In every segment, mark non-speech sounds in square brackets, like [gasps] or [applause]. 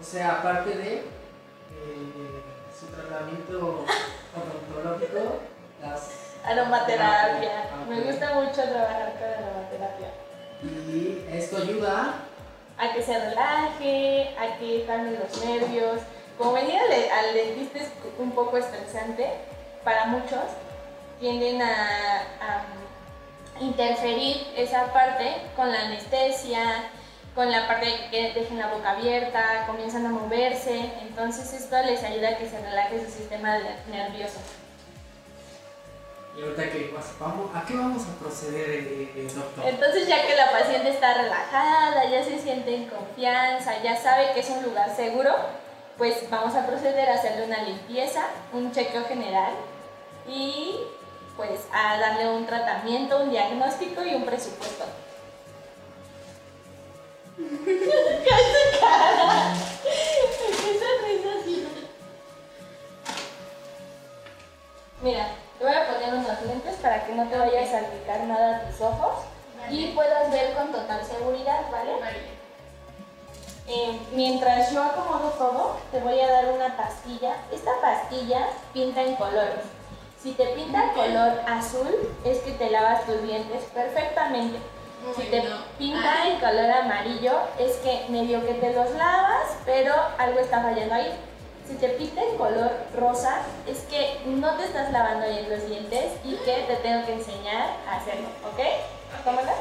O sea, aparte de eh, su tratamiento odontológico, las Aromaterapia. Ah, Me gusta mucho trabajar con aromaterapia. Y esto ayuda A que se relaje, a que calme los nervios. Como venir al, al dentista es un poco estresante para muchos, tienden a, a interferir esa parte con la anestesia, con la parte que dejen la boca abierta, comienzan a moverse. Entonces esto les ayuda a que se relaje su sistema nervioso. Y ahorita que vamos, ¿a qué vamos a proceder, eh, eh, doctor? Entonces ya que la paciente está relajada, ya se siente en confianza, ya sabe que es un lugar seguro, pues vamos a proceder a hacerle una limpieza, un chequeo general y pues a darle un tratamiento, un diagnóstico y un presupuesto. ¿Qué hace cara? ¿Qué sonrisa así? Mira, te voy a poner unos lentes para que no te vaya a salpicar nada a tus ojos y puedas ver con total seguridad, ¿vale? Eh, mientras yo acomodo todo, te voy a dar una pastilla. Esta pastilla pinta en colores. Si te pinta color azul, es que te lavas tus dientes perfectamente. Si te pinta en color amarillo, es que medio que te los lavas, pero algo está fallando ahí. Si te pinta en color rosa, es que no te estás lavando bien los dientes y que te tengo que enseñar a hacerlo, ¿ok? Tómala.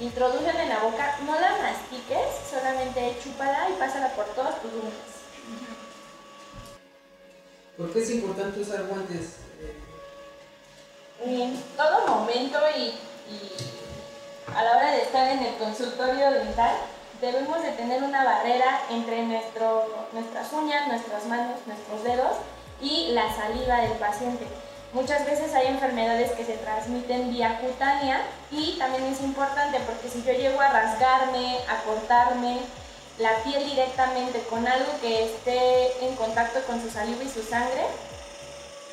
Introdúcela en la boca, no la mastiques, solamente chúpala y pásala por todos tus dientes. ¿Por qué es importante usar guantes? En todo momento y, y a la hora de estar en el consultorio dental, debemos de tener una barrera entre nuestro, nuestras uñas, nuestras manos, nuestros dedos y la saliva del paciente. Muchas veces hay enfermedades que se transmiten vía cutánea y también es importante porque si yo llego a rasgarme, a cortarme la piel directamente con algo que esté en contacto con su saliva y su sangre,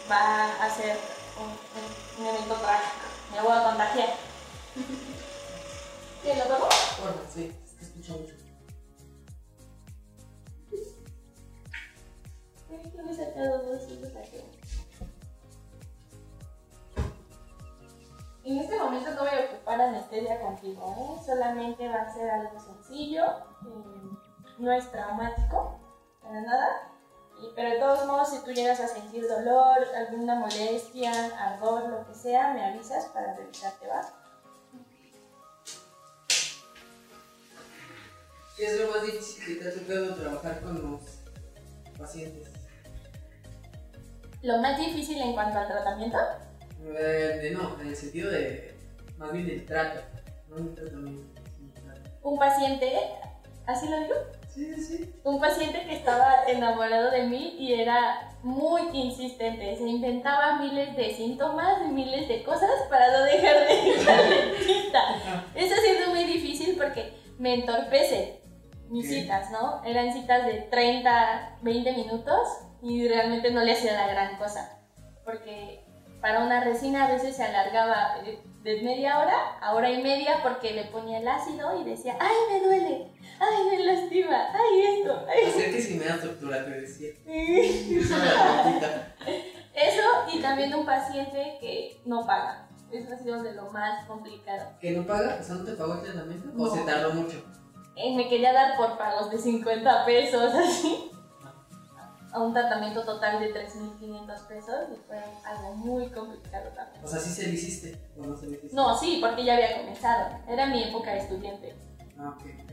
va a ser un, evento trágico. Me voy a contagiar. [laughs] ¿Qué lo tomo? Bueno, sí, es que escucho mucho. Sí, yo me he sacado dos saqué. En este momento no voy a ocupar anestesia contigo, ¿eh? solamente va a ser algo sencillo, eh, no es traumático, para nada. Y- pero de todos modos, si tú llegas a sentir dolor, alguna molestia, ardor, lo que sea, me avisas para revisarte, ¿va? ¿Qué es lo más difícil que te ha tocado trabajar con los pacientes? Lo más difícil en cuanto al tratamiento, Eh, de no, en el sentido de. Más bien del trato. No el tratamiento. sino el trato. un paciente, ¿así lo digo? Sí, sí, sí. un paciente que estaba enamorado de mí y era muy insistente. Se inventaba miles de síntomas y miles de cosas para no dejar de ir al dentista. Eso ha sido muy difícil porque me entorpece mis citas, ¿no? Eran citas de 30, 20 minutos y realmente no le hacía la gran cosa. Porque para una resina a veces se alargaba eh, de media hora a hora y media porque le ponía el ácido y decía, ¡ay, me duele! ¡ay, me lastima! ¡ay, esto! ¡ay, Hacer que si me das tortura, te decía. [laughs] [laughs] Eso y también un paciente que no paga. Eso ha sido de lo más complicado. ¿Que no paga? O sea, ¿no te pagó el tratamiento? No. ¿O se tardó mucho? Eh, me quería dar por pagos de 50 pesos, así. A un tratamiento total de 3.500 pesos y fue algo muy complicado también. O sea, ¿sí se lo hiciste o no se lo hiciste? No, sí, porque ya había comenzado. Era mi época de estudiante. Ah, ok, ok.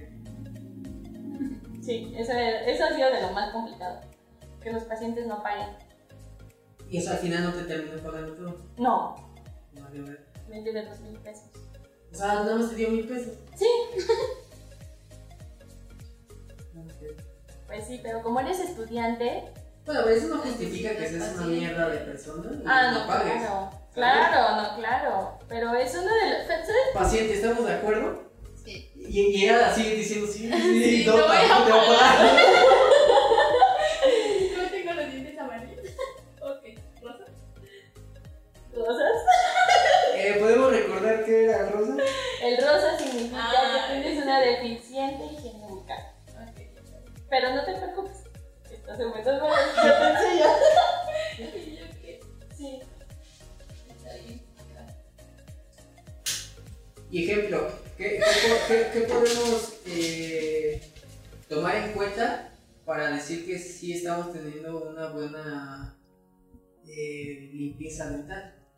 Sí, eso, eso ha sido de lo más complicado. Que los pacientes no paguen. Y eso al final no te terminó pagando todo. No, No valió ver. me dio de 2.000 pesos. O sea, nada más te dio mil pesos. Sí, [laughs] Ah, ok. Pues sí, pero como eres estudiante, Bueno, pero eso no justifica que seas una mierda de persona y Ah, no, pagues. claro. Claro, no, claro. Pero es uno de los. Paciente, ¿estamos de acuerdo? Sí. Y, y ella sigue diciendo sí, sí, Sí, no, no voy a pagar.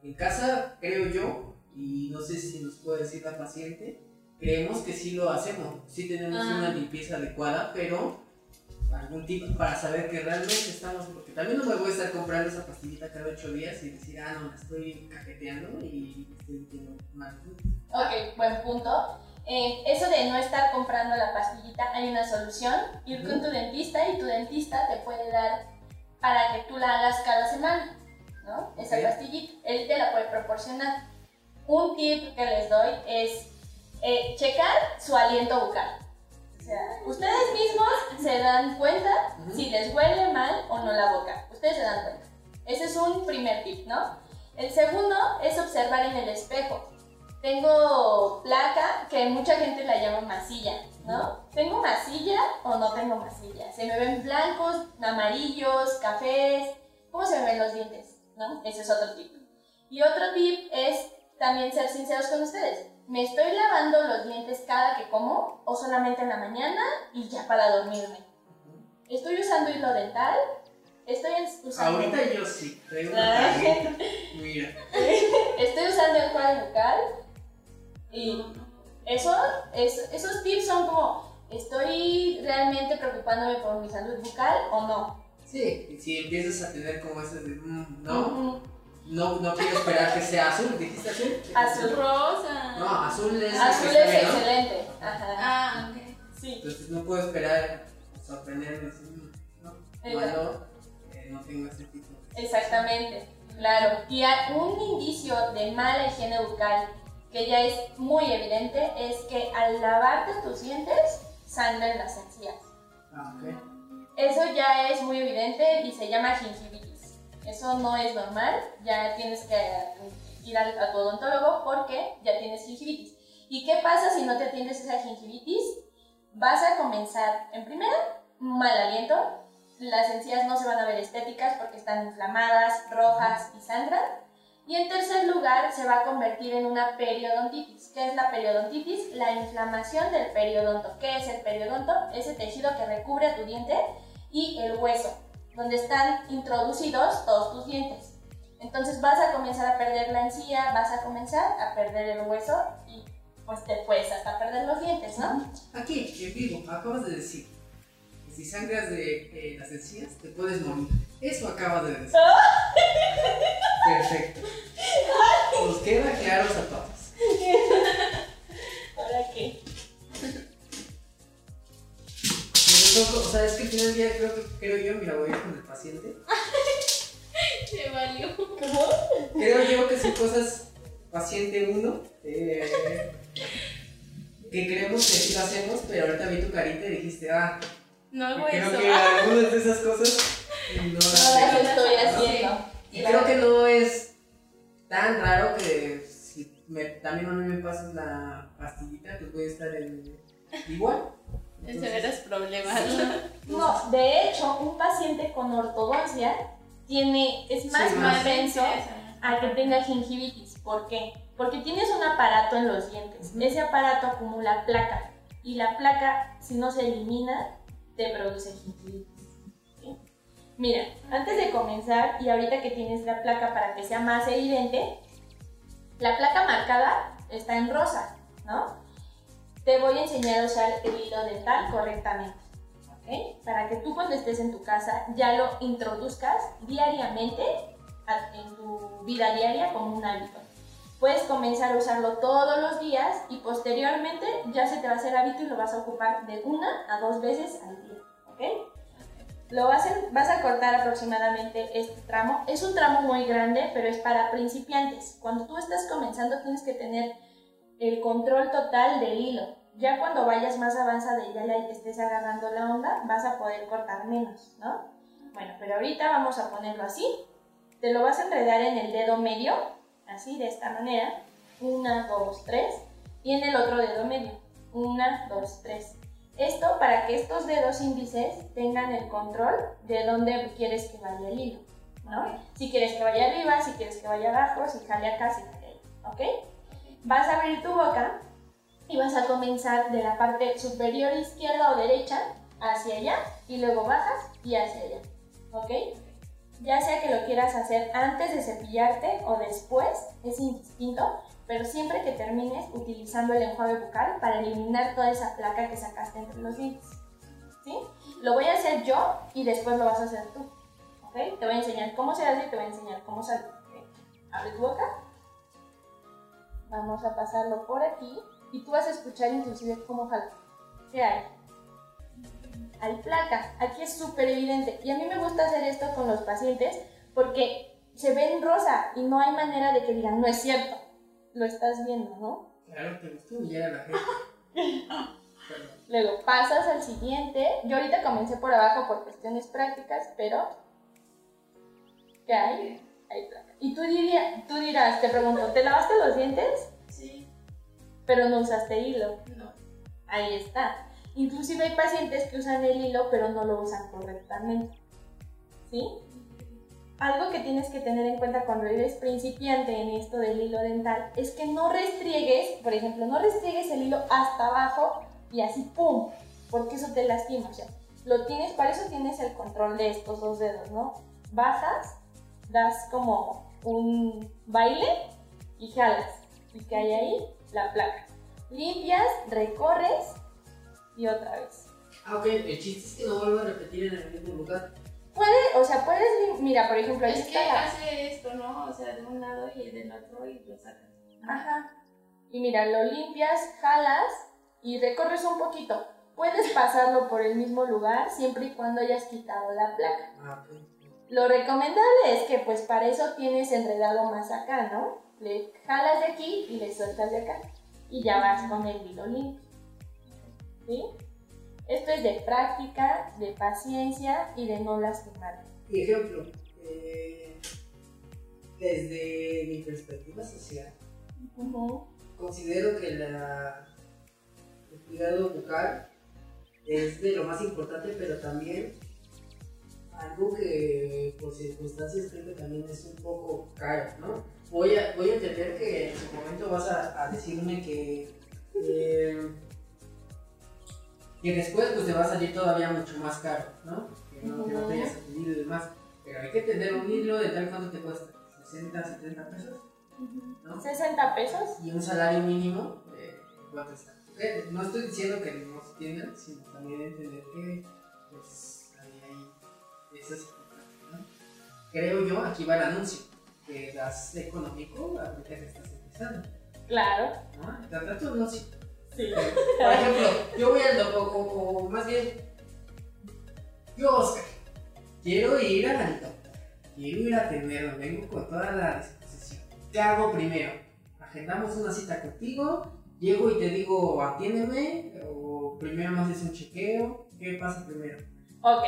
En casa, creo yo, y no sé si nos puede decir la paciente, creemos que sí lo hacemos, sí tenemos Ah. una limpieza adecuada, pero algún tip para saber que realmente estamos, porque también no me voy a estar comprando esa pastillita cada ocho días y decir, ah, no, la estoy cajeteando y estoy limpiando mal. Ok, buen punto. Eh, eso de no estar comprando la pastillita, hay una solución. Ir con tu dentista y tu dentista te puede dar para que tú la hagas cada semana, ¿no? Esa pastillita. Él te la puede proporcionar. Un tip que les doy es eh, checar su aliento bucal. O sea, ustedes mismos se dan cuenta Ujú. si les huele mal o no la boca. Ustedes se dan cuenta. Ese es un primer tip, ¿no? El segundo es observar en el espejo. Tengo placa que mucha gente la llama masilla, ¿no? ¿Tengo masilla o no tengo masilla? Se me ven blancos, amarillos, cafés. ¿Cómo se me ven los dientes? ¿No? Ese es otro tip. Y otro tip es también ser sinceros con ustedes. ¿Me estoy lavando los dientes cada que como o solamente en la mañana y ya para dormirme? ¿Estoy usando hilo dental? ¿Estoy usando... Ahorita yo sí, tarjeta. [laughs] Mira, Estoy usando el cuadro bucal y eso, es- esos tips son como, ¿estoy realmente preocupándome por mi salud bucal o no? Sí, y si empiezas a tener como ese de, mm, no, no, no quiero esperar que sea azul, ¿dijiste azul? [laughs] Azul. Rosa. No, azul es Azul es excelente. Ajá. Ah, ok. Sí. Entonces no puedo esperar sorprenderme, decir, mm, no, malo, eh, no tengo ese tipo. Exactamente, claro. Y un indicio de mala higiene bucal que ya es muy evidente es que al lavarte tus dientes sangran las encías. Ah, ok. Eso ya es muy evidente y se llama gingivitis. Eso no es normal, ya tienes que ir al, a odontólogo porque ya tienes gingivitis. ¿Y qué pasa si no te atiendes esa gingivitis? Vas a comenzar, en primera, mal aliento. Las encías no se van a ver estéticas porque están inflamadas, rojas y sangran. Y en tercer lugar, se va a convertir en una periodontitis. ¿Qué es la periodontitis? La inflamación del periodonto. ¿Qué es el periodonto? Ese tejido que recubre tu diente y el hueso, donde están introducidos todos tus dientes. Entonces vas a comenzar a perder la encía, vas a comenzar a perder el hueso y pues te puedes hasta perder los dientes, ¿no? Aquí, en vivo, acabas de decir que si sangras de eh, las encías te puedes morir. Eso acabas de decir. [laughs] Perfecto. Nos queda claros a todos. ¿Para qué? O sea, es que al final del día creo, que- creo yo, mira, voy a ir con el paciente. Se valió. Creo yo que son cosas paciente uno, eh, que creemos que sí lo hacemos, pero ahorita vi tu carita y dijiste, ah, No hago creo eso. que algunas de esas cosas no No las las hacemos. estoy haciendo. Y creo que no es tan raro que si me- también a mí me pasas la pastillita, pues voy a estar en, igual. De Entonces, severos problemas. [laughs] No, de hecho, un paciente con ortodoncia tiene, es más Sí, propenso a que tenga gingivitis. ¿Por qué? Porque tienes un aparato en los dientes. Ujú. Ese aparato acumula placa. Y la placa, si no se elimina, te produce gingivitis. Mira, antes de comenzar, y ahorita que tienes la placa para que sea más evidente, la placa marcada está en rosa, ¿no? Te voy a enseñar a usar el hilo dental correctamente. ¿ok? Para que tú cuando estés en tu casa ya lo introduzcas diariamente en tu vida diaria como un hábito. Puedes comenzar a usarlo todos los días y posteriormente ya se te va a hacer hábito y lo vas a ocupar de una a dos veces al día. ¿ok? Lo vas a, cortar aproximadamente este tramo. Es un tramo muy grande, pero es para principiantes. Cuando tú estás comenzando tienes que tener el control total del hilo. Ya cuando vayas más avanzada y ya le estés agarrando la onda, vas a poder cortar menos, ¿no? Bueno, pero ahorita vamos a ponerlo así. Te lo vas a enredar en el dedo medio, así, de esta manera. Una, dos, tres. Y en el otro dedo medio. Una, dos, tres. Esto para que estos dedos índices tengan el control de dónde quieres que vaya el hilo, ¿no? Si quieres que vaya arriba, si quieres que vaya abajo, si jale acá, si jale ahí, ¿ok? Vas a abrir tu boca y vas a comenzar de la parte superior izquierda o derecha hacia allá y luego bajas y hacia allá, ¿ok? Ya sea que lo quieras hacer antes de cepillarte o después, es indistinto, pero siempre que termines utilizando el enjuague bucal para eliminar toda esa placa que sacaste entre los dientes, ¿sí? Lo voy a hacer yo y después lo vas a hacer tú, ¿ok? Te voy a enseñar cómo se hace y te voy a enseñar cómo sale. ¿ok? Abre tu boca. Vamos a pasarlo por aquí y tú vas a escuchar inclusive cómo jala. ¿Qué hay? Hay placa. Aquí es súper evidente. Y a mí me gusta hacer esto con los pacientes porque se ven rosa y no hay manera de que digan, no es cierto. Lo estás viendo, ¿no? Claro, te gustó humillar a la gente. [laughs] Luego pasas al siguiente. Yo ahorita comencé por abajo por cuestiones prácticas, pero ¿qué hay? Hay placa. Y tú, diría, tú dirás, te pregunto, ¿te lavaste los dientes? Sí. Pero no usaste hilo. No. Ahí está. Inclusive hay pacientes que usan el hilo pero no lo usan correctamente. ¿Sí? Algo que tienes que tener en cuenta cuando eres principiante en esto del hilo dental es que no restriegues, por ejemplo, no restriegues el hilo hasta abajo y así ¡pum! Porque eso te lastima. O sea, lo tienes, para eso tienes el control de estos dos dedos, ¿no? Bajas, das como un baile y jalas. Y cae ahí la placa. Limpias, recorres y otra vez. Ah, ok, el chiste es que no vuelva a repetir en el mismo lugar. Puede, o sea, puedes, mira, por ejemplo, ahí Es que la- hace esto, ¿no? O sea, de un lado y del otro y lo sacas. Ajá. Y mira, lo limpias, jalas y recorres un poquito. Puedes pasarlo por el mismo lugar siempre y cuando hayas quitado la placa. Ah. Lo recomendable es que pues para eso tienes enredado más acá, ¿no? Le jalas de aquí y le sueltas de acá. Y ya vas con el hilo limpio. ¿Sí? Esto es de práctica, de paciencia y de no lastimar. Y ejemplo, eh, desde mi perspectiva social, Ujú. considero que la, el cuidado bucal es de lo más importante, pero también algo que por circunstancias creo que también es un poco caro, ¿no? Voy a, voy a entender que en su momento vas a, a decirme que, eh, que después pues te va a salir todavía mucho más caro, ¿no? Que no, que no te hayas y demás. Pero hay que tener un hilo de tal cuánto te cuesta, 60, 70 pesos, ¿no? 60 pesos. y un salario mínimo, eh, ¿cuánto está? Ok, No estoy diciendo que no se tiendan, sino también entender que pues, ahí hay esas ¿no? Creo yo, aquí va el anuncio, que das económico ahorita que estás empezando, Claro. ¿no? Trata tu anuncio. Sí. Por ejemplo, yo voy al doctor, o, o más bien, yo, Oscar, quiero ir al doctor, quiero ir a atenderme, vengo con toda la disposición. ¿Qué hago primero? Agendamos una cita contigo, llego y te digo, atiéndeme, o primero me haces un chequeo, ¿qué pasa primero? Ok,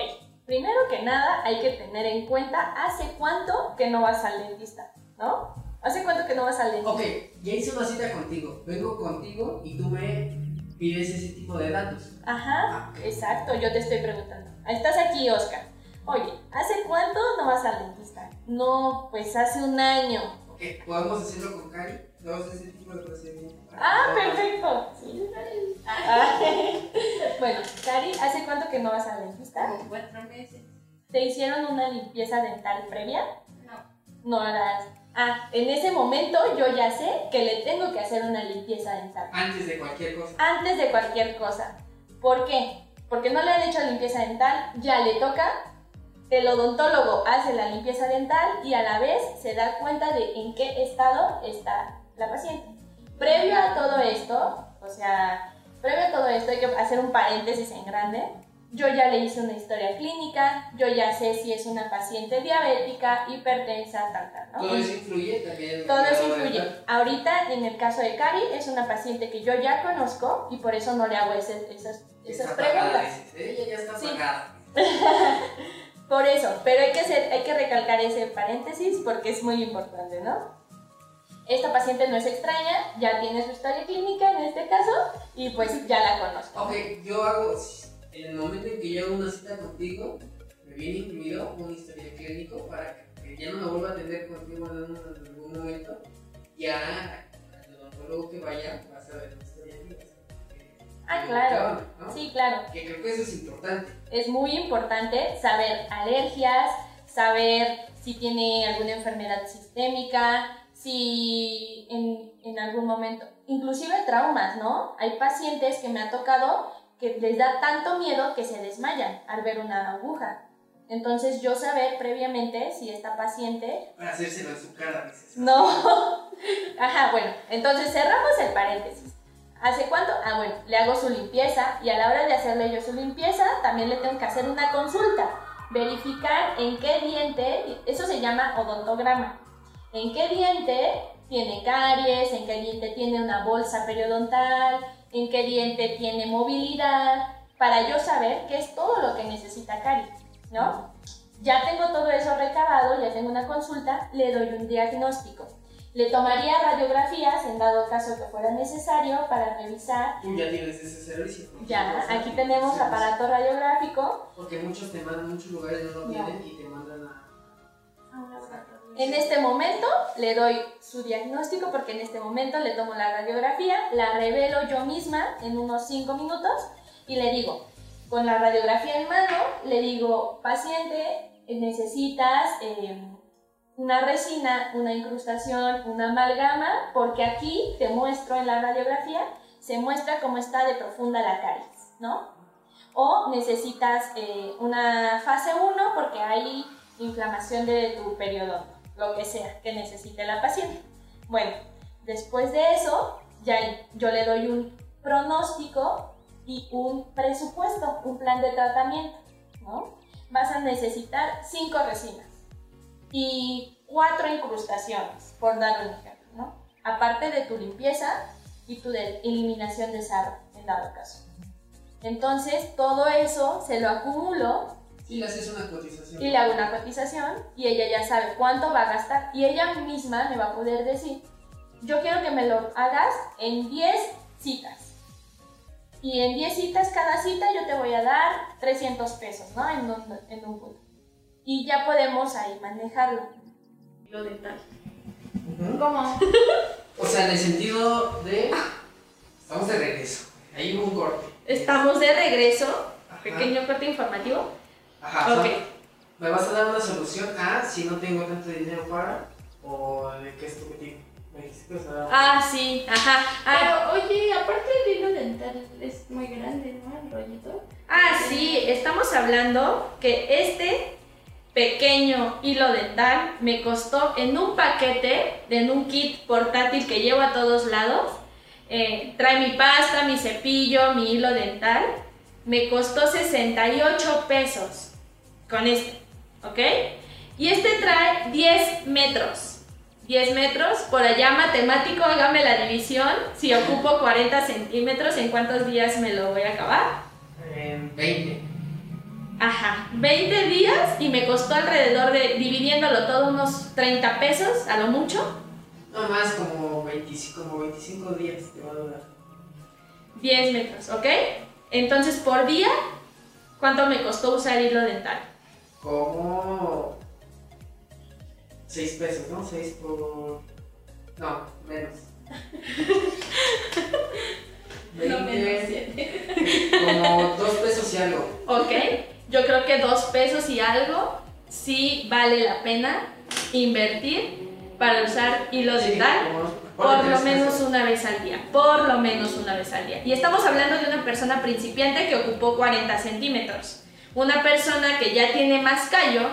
primero que nada hay que tener en cuenta hace cuánto que no vas al dentista, ¿no? ¿Hace cuánto que no vas al dentista? Ok, ya hice una cita contigo, vengo contigo y tú me pides ese tipo de datos. Ajá, Ah, exacto, yo te estoy preguntando. Estás aquí, Oscar. Oye, ¿hace cuánto no vas al dentista? No, pues hace un año. Ok, podemos hacerlo con Cari, dos ese tipo de procedimiento. Ah, perfecto. Sí. Ah, [laughs] bueno, Cari, ¿hace cuánto que no vas al dentista? Como cuatro meses. ¿Te hicieron una limpieza dental previa? No. No harás. Ah, en ese momento yo ya sé que le tengo que hacer una limpieza dental. Antes de cualquier cosa. Antes de cualquier cosa. ¿Por qué? Porque no le han hecho limpieza dental, ya le toca. El odontólogo hace la limpieza dental y a la vez se da cuenta de en qué estado está la paciente. Previo a todo esto, o sea, previo a todo esto hay que hacer un paréntesis en grande. Yo ya le hice una historia clínica, yo ya sé si es una paciente diabética, hipertensa, tal, tal, ¿no? Todo eso influye también. Todo eso influye. Ahorita, en el caso de Cari, es una paciente que yo ya conozco y por eso no le hago ese- esas, esas Está preguntas. Ella ya está Sí. [laughs] Por eso, pero hay que, hacer, hay que recalcar ese paréntesis porque es muy importante, ¿no? Esta paciente no es extraña, ya tiene su historia clínica en este caso y pues ya la conozco. Ok, yo hago, en el momento en que yo hago una cita contigo, me viene incluido un historial clínico para que ya no me vuelva a atender contigo en, un- en algún momento. Ya al odontólogo que vaya va a saber la historia clínica. Ah, claro. ¿no? Sí, claro. Que creo que eso es importante. Es muy importante saber alergias, saber si tiene alguna enfermedad sistémica, si en, en algún momento, inclusive traumas, ¿no? Hay pacientes que me ha tocado que les da tanto miedo que se desmayan al ver una aguja. Entonces yo saber previamente si esta paciente Para hacérselo en su cara, dices. no. [laughs] Ajá, bueno, entonces cerramos el paréntesis. ¿Hace cuánto? Ah, bueno, le hago su limpieza y a la hora de hacerle yo su limpieza también le tengo que hacer una consulta. Verificar en qué diente, eso se llama odontograma, en qué diente tiene caries, en qué diente tiene una bolsa periodontal, en qué diente tiene movilidad, para yo saber qué es todo lo que necesita caries, ¿no? Ya tengo todo eso recabado, ya tengo una consulta, le doy un diagnóstico. Le tomaría radiografías en dado caso que fuera necesario para revisar. Tú ya tienes ese servicio. Ya, Sí, aquí tenemos aparato radiográfico. Porque muchos te mandan, muchos lugares no lo Ya. tienen y te mandan a. En este momento le doy su diagnóstico porque en este momento le tomo la radiografía, la revelo yo misma en unos 5 minutos y le digo, con la radiografía en mano, le digo, paciente, necesitas eh, una resina, una incrustación, una amalgama, porque aquí te muestro en la radiografía, se muestra cómo está de profunda la caries, ¿no? O necesitas eh, una fase 1 porque hay inflamación de tu periodonto, lo que sea que necesite la paciente. Bueno, después de eso, ya yo le doy un pronóstico y un presupuesto, un plan de tratamiento, ¿no? Vas a necesitar cinco resinas y cuatro incrustaciones, por darle un ejemplo, ¿no? Aparte de tu limpieza y tu de- eliminación de sarro, en dado caso. Entonces, todo eso se lo acumulo Sí, le haces una cotización. y le hago una cotización y ella ya sabe cuánto va a gastar y ella misma me va a poder decir, yo quiero que me lo hagas en 10 citas. Y en 10 citas, cada cita yo te voy a dar 300 pesos, ¿no? En un, en un punto. Y ya podemos ahí manejarlo. Lo dental. ¿Cómo? [laughs] O sea, en el sentido de. Estamos de regreso. Ahí hubo un corte. Estamos de regreso. Ajá. Pequeño corte informativo. Ajá. Ok. ¿Me vas a dar una solución a si no tengo tanto dinero para? ¿O de qué es tu objetivo? Me dijiste que vas a dar- Ah, sí, ajá. Ah, Pero, oye, aparte el hilo dental es muy grande, ¿no? El rollito. Ah, sí, estamos hablando que este pequeño hilo dental me costó en un paquete, en un kit portátil que llevo a todos lados. eh, trae mi pasta, mi cepillo, mi hilo dental. Me costó 68 pesos con este, ¿ok? Y este trae 10 metros. 10 metros, por allá matemático, hágame la división. Si ocupo 40 centímetros, ¿en cuántos días me lo voy a acabar? En 20. Ajá, 20 días y me costó alrededor de, dividiéndolo todo, unos 30 pesos a lo mucho. No más, como 25, como 25 días te va a durar. 10 metros, ¿ok? Entonces, por día, ¿cuánto me costó usar hilo dental? Como 6 pesos, ¿no? 6 por. No, menos. [laughs] No menos 20, siete. como 2 pesos y algo. ¿Ok? Yo creo que 2 pesos y algo sí vale la pena invertir para usar hilo Sí, dental. Por lo menos pesos. una vez al día, por lo menos una vez al día. Y estamos hablando de una persona principiante que ocupó 40 centímetros. Una persona que ya tiene más callo,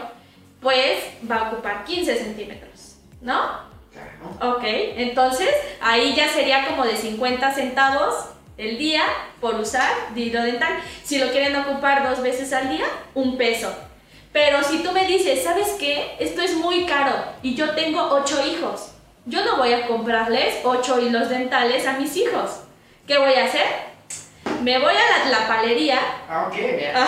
pues va a ocupar 15 centímetros, ¿no? Claro. Ok, entonces ahí ya sería como de 50 centavos el día por usar hilo dental. Si lo quieren ocupar dos veces al día, un peso. Pero si tú me dices, ¿sabes qué? Esto es muy caro y yo tengo ocho hijos. Yo no voy a comprarles ocho hilos dentales a mis hijos. ¿Qué voy a hacer? Me voy a la, la palería Ah, ok, vea.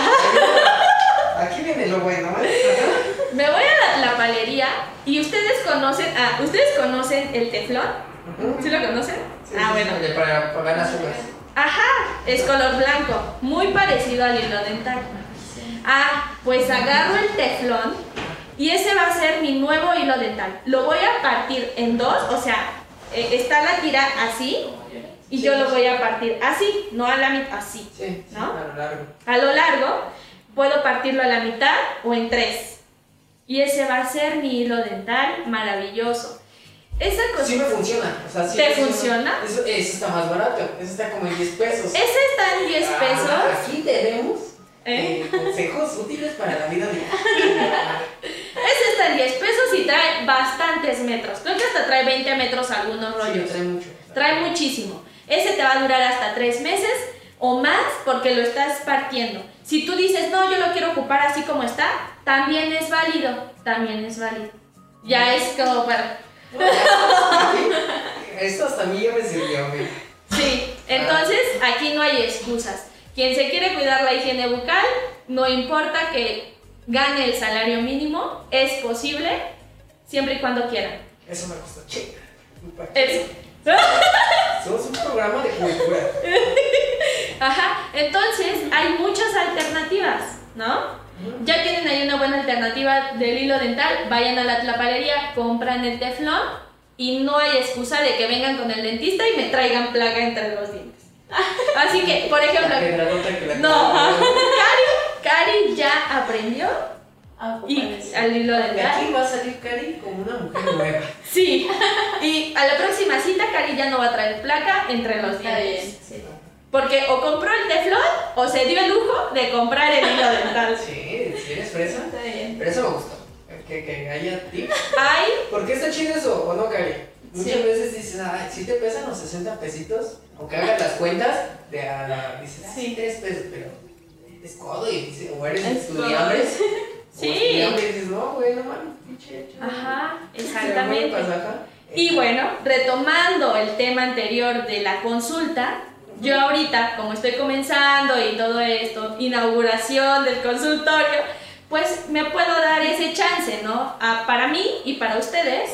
Aquí viene lo bueno, ¿eh? Me voy a la, la palería y ustedes conocen, ah, ¿ustedes conocen el teflón? ¿Sí lo conocen? Sí, ah, sí, bueno. sí, Para apagar las uvas. Ajá, es color blanco, muy parecido al hilo dental. Ah, pues agarro el teflón y ese va a ser mi nuevo hilo dental. Lo voy a partir en dos, o sea, eh, está la tira así y yo lo voy a partir así, no a la mitad, así. Sí, sí, ¿No? a lo largo. A lo largo puedo partirlo a la mitad o en tres. Y ese va a ser mi hilo dental maravilloso. Esa cosa... Sí me funciona. O sea, sí ¿Te me funciona? Eso, eso está más barato. Eso está como en 10 pesos. Ese está en 10 Ah, pesos. Aquí tenemos ¿Eh? eh, consejos útiles para la vida diaria. [laughs] Ese está en 10 pesos y trae bastantes metros. Creo que hasta trae 20 metros algunos Sí, rollos. trae mucho. Trae muchísimo. Ese te va a durar hasta 3 meses o más porque lo estás partiendo. Si tú dices, no, yo lo quiero ocupar así como está, también es válido. También es válido. Ya es como para... [laughs] Esto hasta a mí ya me sirvió. Sí, entonces aquí no hay excusas. Quien se quiere cuidar la higiene bucal, no importa que gane el salario mínimo, es posible siempre y cuando quieran. Eso me costó chica. Es- [laughs] Somos un programa de cultura. [laughs] Ajá, entonces hay muchas alternativas, ¿no? Ya tienen ahí una buena alternativa del hilo dental, vayan a la tlapalería, compran el teflón y no hay excusa de que vengan con el dentista y me traigan placa entre los dientes. [laughs] Así que, por ejemplo, no. [laughs] Cari, Cari ya aprendió Ah, y parece. al hilo De dental. aquí va a salir Cari como una mujer nueva. [laughs] Sí, y a la próxima cita Cari ya no va a traer placa entre los dientes. sí. Porque o compró el teflón o se dio el lujo de comprar el hilo dental. Sí, si eres fresa. Está bien. Pero eso me gustó. Que, que haya tips. Hay ¿Por qué está chido eso o no, Cari? Muchas Sí. veces dices, ay, si te pesan los 60 pesitos, aunque hagas las cuentas, de a la, dices, sí, Sí. 3 pesos, pero es codo y dices, o eres Es estudiambre. Sí. O y dices, no, güey, no mames, pinche. Ajá, exactamente. Y bueno, retomando el tema anterior de la consulta, yo ahorita, como estoy comenzando y todo esto, inauguración del consultorio, pues me puedo dar ese chance, ¿no? A- para mí y para ustedes,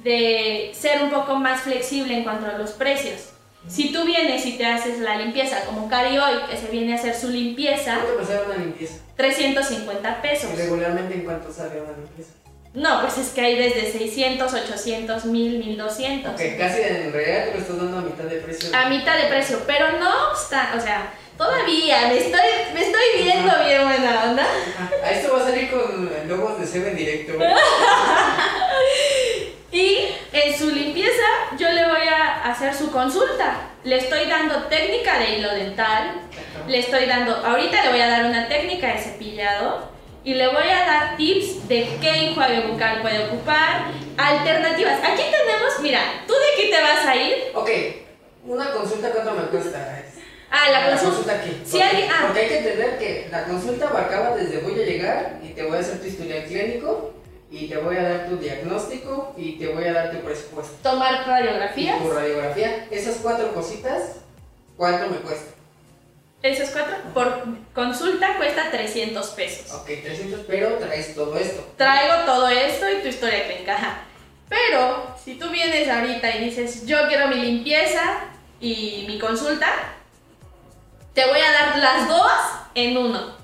de ser un poco más flexible en cuanto a los precios. Si tú vienes y te haces la limpieza, como Cari hoy, que se viene a hacer su limpieza, ¿Cuánto sale una limpieza? 350 pesos. Y regularmente, ¿en cuánto sale una limpieza? No, pues es que hay desde 600, 800, 1000, 1200. Ok, casi en realidad te lo estás dando a mitad de precio. A mitad de precio, pero no obstante, o sea, todavía me estoy, me estoy viendo bien buena onda. Ah, esto va a salir con logos de Seven Directo. [laughs] Y en su limpieza yo le voy a hacer su consulta. Le estoy dando técnica de hilo dental, le estoy dando, ahorita le voy a dar una técnica de cepillado y le voy a dar tips de qué enjuague bucal puede ocupar, alternativas. Aquí tenemos, mira, ¿tú de qué te vas a ir? Ok, una consulta, ¿cuánto me cuesta? Ah, la consulta. aquí. Si porque, alguien- ah. porque hay que entender que la consulta abarcaba desde voy a llegar y te voy a hacer tu historial clínico y te voy a dar tu diagnóstico y te voy a dar tu presupuesto. Tomar Y radiografías. tu radiografía. Esas cuatro cositas, ¿cuánto me cuesta? Esos cuatro por consulta cuesta 300 pesos. Ok, 300, pero traes todo esto. Traigo todo esto y tu historia clínica. ajá. Pero si tú vienes ahorita y dices, yo quiero mi limpieza y mi consulta, te voy a dar las dos en uno.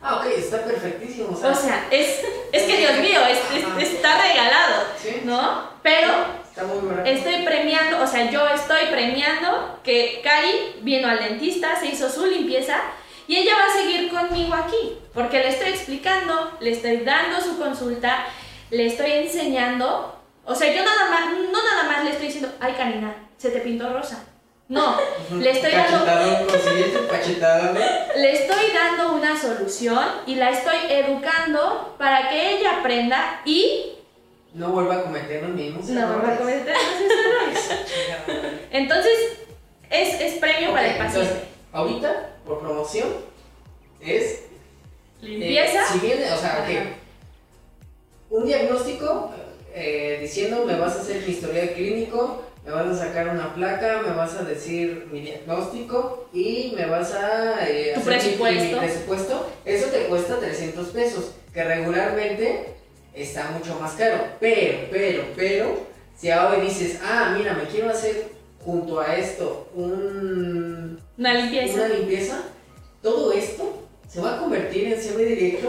Ah, ok, está perfectísimo. O sea, es, es que Dios mío, es- es- está regalado, Sí. ¿no? Pero Está muy estoy premiando, o sea, yo estoy premiando que Cari vino al dentista, se hizo su limpieza y ella va a seguir conmigo aquí, porque le estoy explicando, le estoy dando su consulta, le estoy enseñando, o sea, yo nada más, no nada más le estoy diciendo, ay Karina, se te pintó rosa. No, le estoy dando cachetadón. le estoy dando una solución y la estoy educando para que ella aprenda y No vuelva a cometer los mismos no vuelva a cometer esos errores. [laughs] Entonces, es, es premio para el paciente. entonces, ahorita, por promoción, es. Limpieza. eh, si viene, o sea, ok. Ajá. Un diagnóstico eh, diciendo me vas a hacer mi historial clínico, me vas a sacar una placa, me vas a decir mi diagnóstico y me vas a eh, Tu hacer mi- mi, presupuesto. presupuesto. Eso te cuesta 300 pesos, que regularmente está mucho más caro. Pero, pero, pero, si ahora dices, ah, mira, me quiero hacer junto a esto un, Una limpieza. una limpieza, todo esto se va a convertir en semidirecto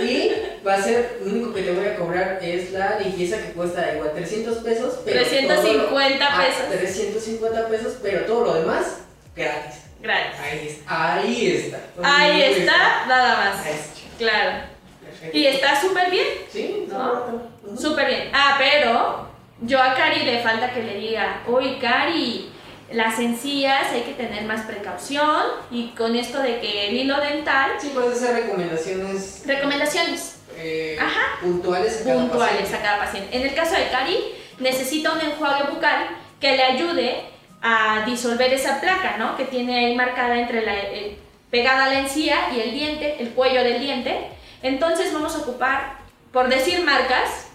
y va a ser, lo único que te voy a cobrar es la limpieza que cuesta igual 300 pesos, pero todo lo- 350 ah, pesos. 350 pesos, pero todo lo demás gratis. Gracias. Ahí está. Ahí está. Ahí está, nada más. Ahí está. Claro. Perfecto. Y está súper bien. Sí, ¿No? Súper bien. Ah, pero yo a Cari le falta que le diga, oye Cari, las encías hay que tener más precaución y con esto de que el hilo dental, Sí, puedes hacer recomendaciones recomendaciones eh, Ajá. puntuales a cada puntuales paciente. a cada paciente. En el caso de Cari, necesita un enjuague bucal que le ayude a disolver esa placa, ¿no? Que tiene ahí marcada entre la, eh, pegada a la encía y el diente, el cuello del diente. Entonces vamos a ocupar, por decir marcas,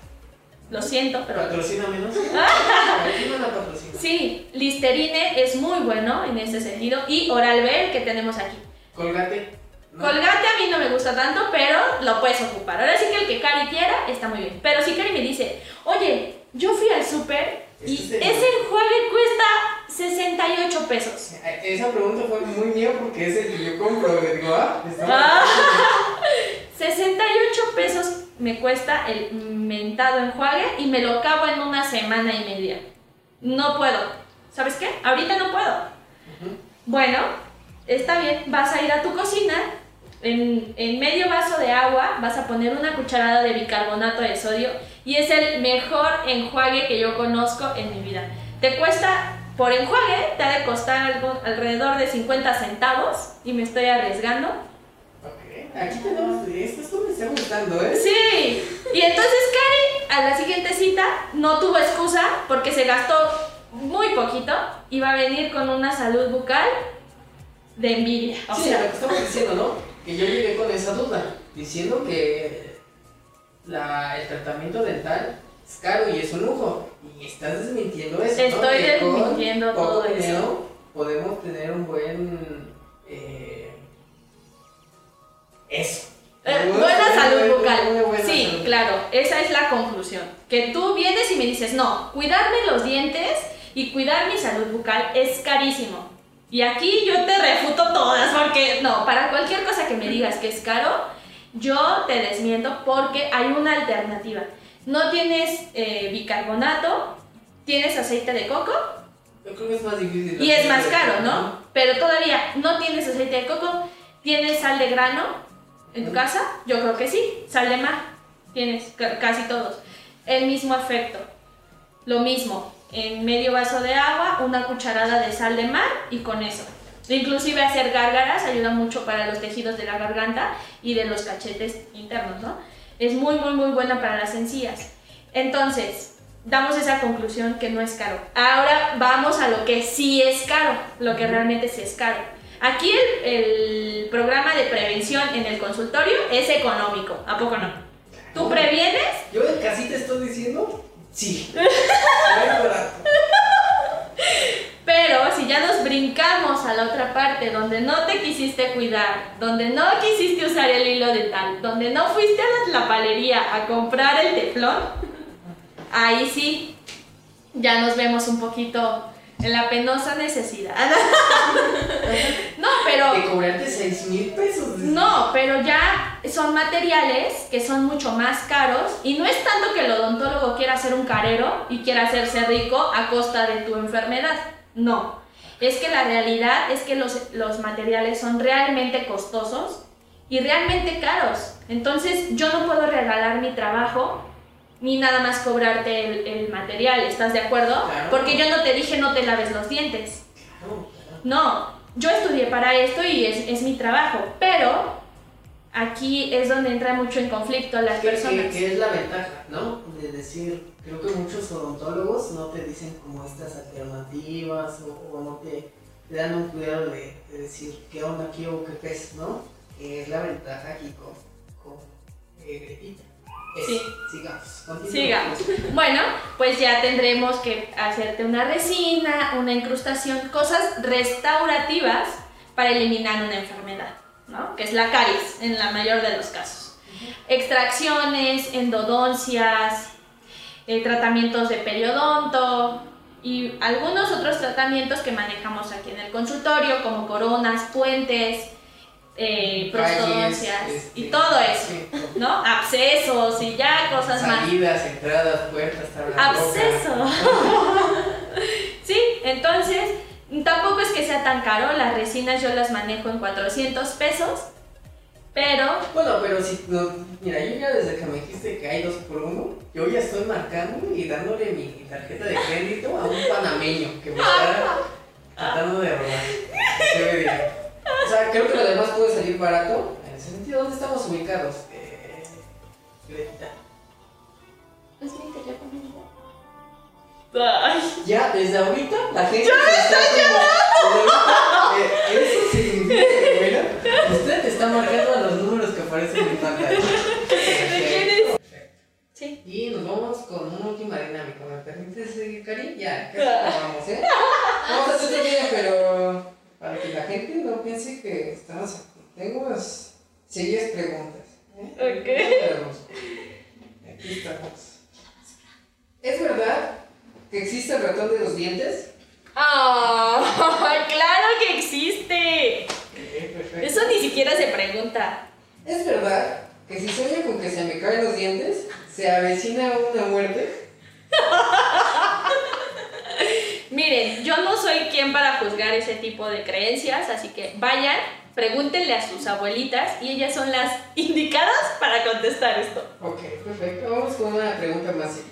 lo siento, pero Patrocina menos. [laughs] Sí, Listerine es muy bueno en ese sentido y Oral-B que tenemos aquí. Colgate. ¿no? Colgate a mí no me gusta tanto, pero lo puedes ocupar. Ahora sí que el que Cari quiera está muy bien. Pero si Cari me dice, oye, yo fui al súper y Este es el- ese enjuague cuesta 68 pesos. Esa pregunta fue muy mía porque es el que yo compro. Digo, ah, está Ah. 68 pesos me cuesta el mentado enjuague y me lo acabo en una semana y media. No puedo. ¿Sabes qué? Ahorita no puedo. Bueno, está bien, vas a ir a tu cocina, en, en medio vaso de agua vas a poner una cucharada de bicarbonato de sodio y es el mejor enjuague que yo conozco en mi vida. Te cuesta, por enjuague, te ha de costar algo, alrededor de 50 centavos y me estoy arriesgando. Ok, Aquí tenemos. Esto me está gustando, ¿eh? Sí, y entonces Cari a la siguiente cita no tuvo excusa porque se gastó muy poquito y va a venir con una salud bucal de envidia. O sí, sea, lo que estamos diciendo, ¿no? Que yo llegué con esa duda, diciendo que la, el tratamiento dental es caro y es un lujo. Y estás desmintiendo eso. ¿no? Estoy Que desmintiendo todo eso. Podemos tener un buen. eh, eso. Eh, buena salud bucal. buena Sí, salud. claro, esa es la conclusión. Que tú vienes y me dices, no, cuidarme los dientes y cuidar mi salud bucal es carísimo. Y aquí yo te refuto todas, porque no, para cualquier cosa que me digas que es caro, yo te desmiento porque hay una alternativa. No tienes eh, bicarbonato, tienes aceite de coco Yo creo que es más difícil. y es más caro, ¿no? Pero todavía no tienes aceite de coco, tienes sal de grano en tu casa, yo creo que sí, sal de mar, tienes ca- casi todos. El mismo efecto, lo mismo, en medio vaso de agua, una cucharada de sal de mar y con eso. Inclusive hacer gárgaras ayuda mucho para los tejidos de la garganta y de los cachetes internos, ¿no? Es muy, muy, muy buena para las encías. Entonces, damos esa conclusión que no es caro. Ahora vamos a lo que sí es caro, lo que realmente sí es caro. Aquí el, el programa de prevención en el consultorio es económico, ¿a poco no? ¿Tú previenes? Yo casi te estoy diciendo, sí. [laughs] Pero si ya nos brincamos a la otra parte, donde no te quisiste cuidar, donde no quisiste usar el hilo dental, donde no fuiste a la palería a comprar el teflón, ahí sí, ya nos vemos un poquito en la penosa necesidad. [laughs] no, pero... De cobrarte 6 mil pesos. No, pero ya son materiales que son mucho más caros y no es tanto que el odontólogo quiera ser un carero y quiera hacerse rico a costa de tu enfermedad. No, es que la realidad es que los, los materiales son realmente costosos y realmente caros. Entonces yo no puedo regalar mi trabajo ni nada más cobrarte el, el material, ¿estás de acuerdo? Claro. Porque yo no te dije no te laves los dientes. Claro, claro. No, yo estudié para esto y es, es mi trabajo, pero aquí es donde entra mucho en conflicto las ¿Qué, personas. qué es la ventaja, no? De decir, creo que muchos odontólogos no te dicen como estas alternativas o, o no te, te dan un cuidado de, de decir qué onda aquí o qué pez, ¿no? Que es la ventaja aquí con, con eh, Grepita. Eso, Sí. Sigamos. Sigamos. Bueno, pues ya tendremos que hacerte una resina, una incrustación, cosas restaurativas para eliminar una enfermedad, ¿no? Que es la caries en la mayor de los casos. Extracciones, endodoncias, eh, tratamientos de periodonto y algunos otros tratamientos que manejamos aquí en el consultorio, como coronas, puentes, eh, prostodoncias este, y todo eso. sí, ¿no? Abscesos y ya cosas más. Salidas, entradas, puertas, tablas. Absceso. [laughs] sí, entonces tampoco es que sea tan caro, las resinas yo las manejo en 400 pesos, pero Bueno, pero si no, mira, yo ya desde que me dijiste que hay dos por uno, yo ya estoy marcando y dándole mi tarjeta de crédito a un panameño que me está tratando de robar. Se ve bien. O sea, creo que lo demás puede salir barato. En ese sentido, ¿dónde estamos ubicados? Eh, Greta. Es mi teléfono. Ay, Ya, desde ahorita, la gente está como- ahorita, eh, Eso significa usted está marcando a los números que aparecen en pantalla. [laughs] quieres? sí. Y nos vamos con una última dinámica. ¿Me permites seguir, Cari? Ya, [laughs] casi acabamos, ¿eh? Vamos a hacer pequeña, pero para que la gente no piense que estamos aquí. Tengo unas serias preguntas. ¿eh? Ok. Aquí estamos. ¿Es verdad que existe el ratón de los dientes? ¡Ah! [laughs] ¡Claro que existe! Eso ni siquiera se pregunta. ¿Es verdad que si sueño con que se me caen los dientes, se avecina una muerte? [laughs] Miren, yo no soy quien para juzgar ese tipo de creencias, así que vayan, pregúntenle a sus abuelitas y ellas son las [laughs] indicadas para contestar esto. Ok, perfecto. Vamos con una pregunta más seria.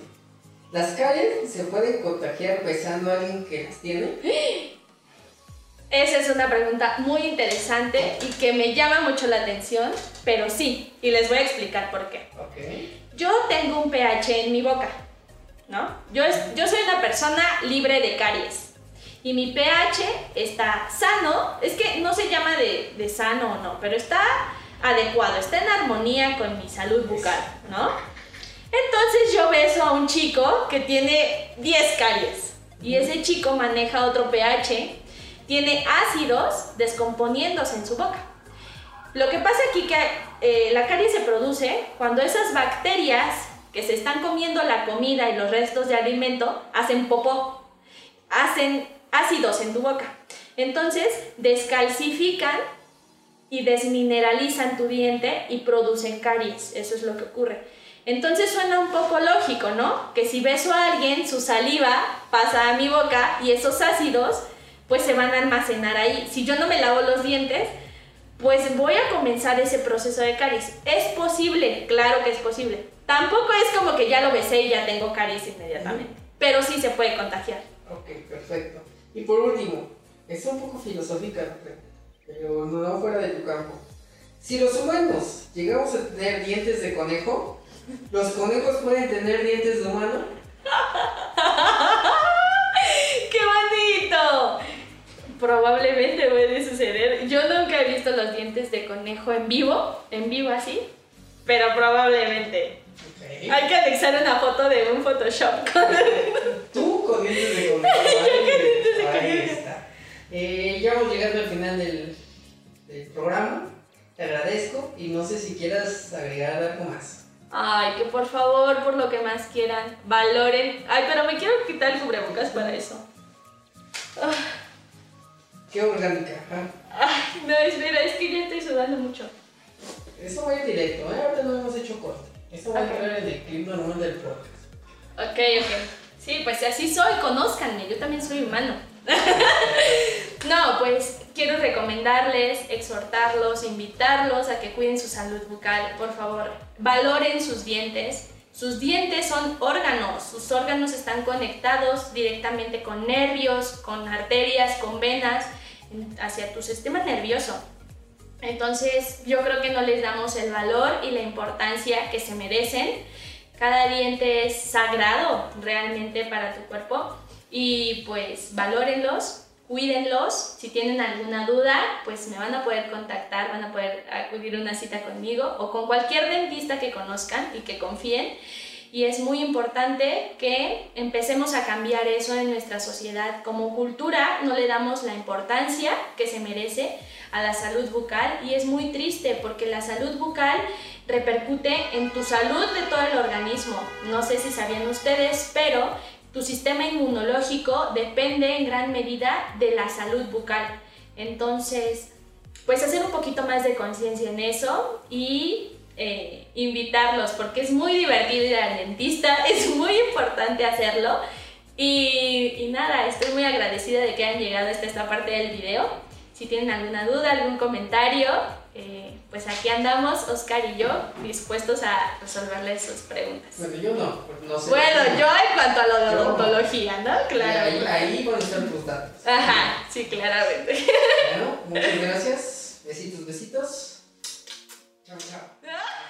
¿Las caries se pueden contagiar besando a alguien que las tiene? [gasps] [gasps] Esa es una pregunta muy interesante y que me llama mucho la atención, pero sí, y les voy a explicar por qué. Ok. Yo tengo un pH en mi boca, ¿no? Yo, es- yo soy una persona libre de caries y mi pH está sano, es que no se llama de, de sano o no, pero está adecuado, está en armonía con mi salud bucal, ¿no? Entonces yo beso a un chico que tiene 10 caries y ese chico maneja otro pH, tiene ácidos descomponiéndose en su boca. Lo que pasa aquí que eh, la caries se produce cuando esas bacterias que se están comiendo la comida y los restos de alimento hacen popó, hacen ácidos en tu boca. Entonces descalcifican y desmineralizan tu diente y producen caries. Eso es lo que ocurre. Entonces suena un poco lógico, ¿no? Que si beso a alguien, su saliva pasa a mi boca y esos ácidos pues se van a almacenar ahí. Si yo no me lavo los dientes, pues voy a comenzar ese proceso de caries. ¿Es posible? Claro que es posible. Tampoco es como que ya lo besé y ya tengo caries inmediatamente, pero sí se puede contagiar. Ok, perfecto. Y por último, es un poco filosófica pero no fuera de tu campo. Si los humanos llegamos a tener dientes de conejo, ¿los conejos pueden tener dientes de humano? [laughs] ¡Qué bonito! Probablemente puede suceder. Yo nunca he visto los dientes de conejo en vivo, en vivo así, pero probablemente. Hay que anexar una foto de un Photoshop con [laughs] Tú con dientes de conejo. [laughs] Ahí, de ahí conejo. está. Eh, ya vamos llegando al final del, del programa. Te agradezco y no sé si quieras agregar algo más. Ay, que por favor, por lo que más quieran, valoren. Ay, pero me quiero quitar el cubrebocas para eso. Ah, Qué orgánica. ¿ah? Ay, no, espera, es que ya estoy sudando mucho. Eso a ir directo, ¿eh? Ahorita no hemos hecho corte. Eso va a Ok. entrar en el clip normal del podcast. Ok, ok. Sí, pues así soy, conózcanme, yo también soy humano. [laughs] no, pues quiero recomendarles, exhortarlos, invitarlos a que cuiden su salud bucal, por favor. Valoren sus dientes. Sus dientes son órganos, sus órganos están conectados directamente con nervios, con arterias, con venas, en- hacia tu sistema nervioso. Entonces yo creo que no les damos el valor y la importancia que se merecen. Cada diente es sagrado realmente para tu cuerpo y pues valórenlos cuídenlos. Si tienen alguna duda, pues me van a poder contactar, van a poder acudir a una cita conmigo o con cualquier dentista que conozcan y que confíen. Y es muy importante que empecemos a cambiar eso en nuestra sociedad. Como cultura no le damos la importancia que se merece a la salud bucal y es muy triste porque la salud bucal repercute en tu salud de todo el organismo. No sé si sabían ustedes, pero tu sistema inmunológico depende en gran medida de la salud bucal. Entonces, pues hacer un poquito más de conciencia en eso y eh, invitarlos porque es muy divertido ir al dentista, [laughs] es muy importante hacerlo. Y, y, nada, estoy muy agradecida de que hayan llegado hasta esta parte del video. Si tienen alguna duda, algún comentario, eh, pues aquí andamos, Oscar y yo, dispuestos a resolverles sus preguntas. Bueno, yo no, no sé. Bueno, yo en cuanto a lo de odontología, ¿no? Claro. Ahí, ahí van a estar tus datos. Ajá, sí, claramente. Bueno, muchas gracias. Besitos, besitos. Chao, chao. Yeah. [laughs]